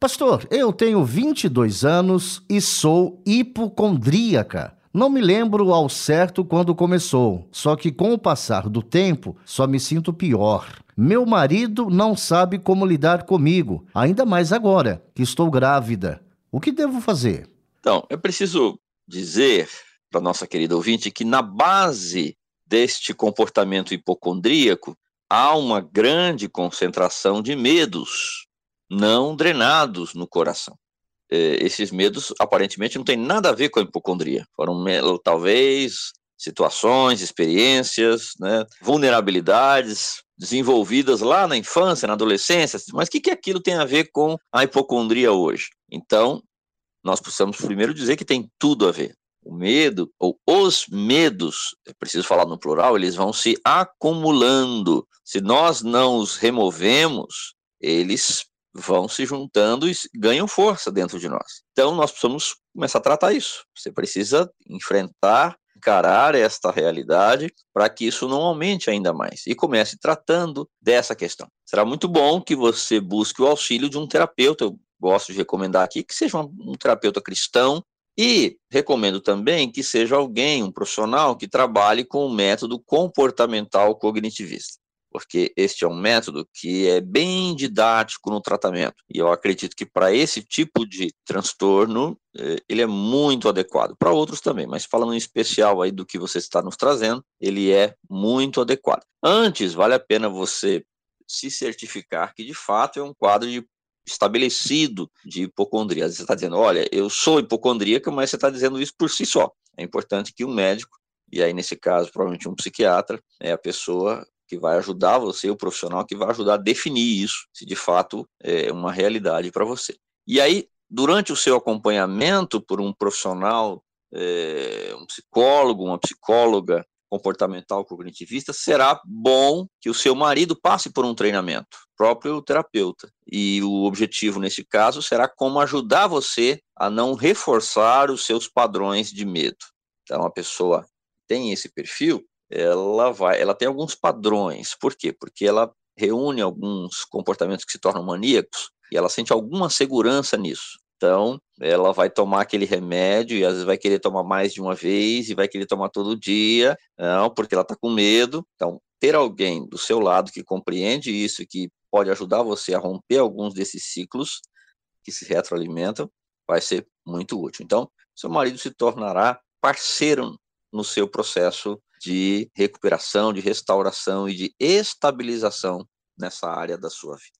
Pastor, eu tenho 22 anos e sou hipocondríaca. Não me lembro ao certo quando começou, só que com o passar do tempo só me sinto pior. Meu marido não sabe como lidar comigo, ainda mais agora que estou grávida. O que devo fazer? Então, eu preciso dizer para nossa querida ouvinte que na base deste comportamento hipocondríaco há uma grande concentração de medos não drenados no coração. É, esses medos aparentemente não têm nada a ver com a hipocondria. Foram talvez situações, experiências, né, vulnerabilidades desenvolvidas lá na infância, na adolescência, mas o que, que aquilo tem a ver com a hipocondria hoje? Então, nós precisamos primeiro dizer que tem tudo a ver. O medo, ou os medos, é preciso falar no plural, eles vão se acumulando. Se nós não os removemos, eles vão se juntando e ganham força dentro de nós. Então, nós precisamos começar a tratar isso. Você precisa enfrentar, encarar esta realidade para que isso não aumente ainda mais e comece tratando dessa questão. Será muito bom que você busque o auxílio de um terapeuta. Eu gosto de recomendar aqui que seja um, terapeuta cristão e recomendo também que seja alguém, um profissional que trabalhe com o método comportamental cognitivista porque este é um método que é bem didático no tratamento. E eu acredito que para esse tipo de transtorno, eh, ele é muito adequado. Para outros também, mas falando em especial aí do que você está nos trazendo, ele é muito adequado. Antes, vale a pena você se certificar que de fato é um quadro de estabelecido de hipocondria. Você está dizendo, olha, eu sou hipocondríaca, mas você está dizendo isso por si só. É importante que um médico, e aí nesse caso provavelmente um psiquiatra, é a pessoa que vai ajudar você, o profissional que vai ajudar a definir isso, se de fato é uma realidade para você. E aí, durante o seu acompanhamento por um profissional, é, um psicólogo, uma psicóloga comportamental cognitivista, será bom que o seu marido passe por um treinamento, próprio terapeuta. E o objetivo nesse caso será como ajudar você a não reforçar os seus padrões de medo. Então, a pessoa tem esse perfil, ela vai, ela tem alguns padrões. Por quê? Porque ela reúne alguns comportamentos que se tornam maníacos e ela sente alguma segurança nisso. Então, ela vai tomar aquele remédio e às vezes vai querer tomar mais de uma vez e vai querer tomar todo dia, não, porque ela está com medo. Então, ter alguém do seu lado que compreende isso que pode ajudar você a romper alguns desses ciclos que se retroalimentam vai ser muito útil. Então, seu marido se tornará parceiro no seu processo de recuperação, de restauração e de estabilização nessa área da sua vida.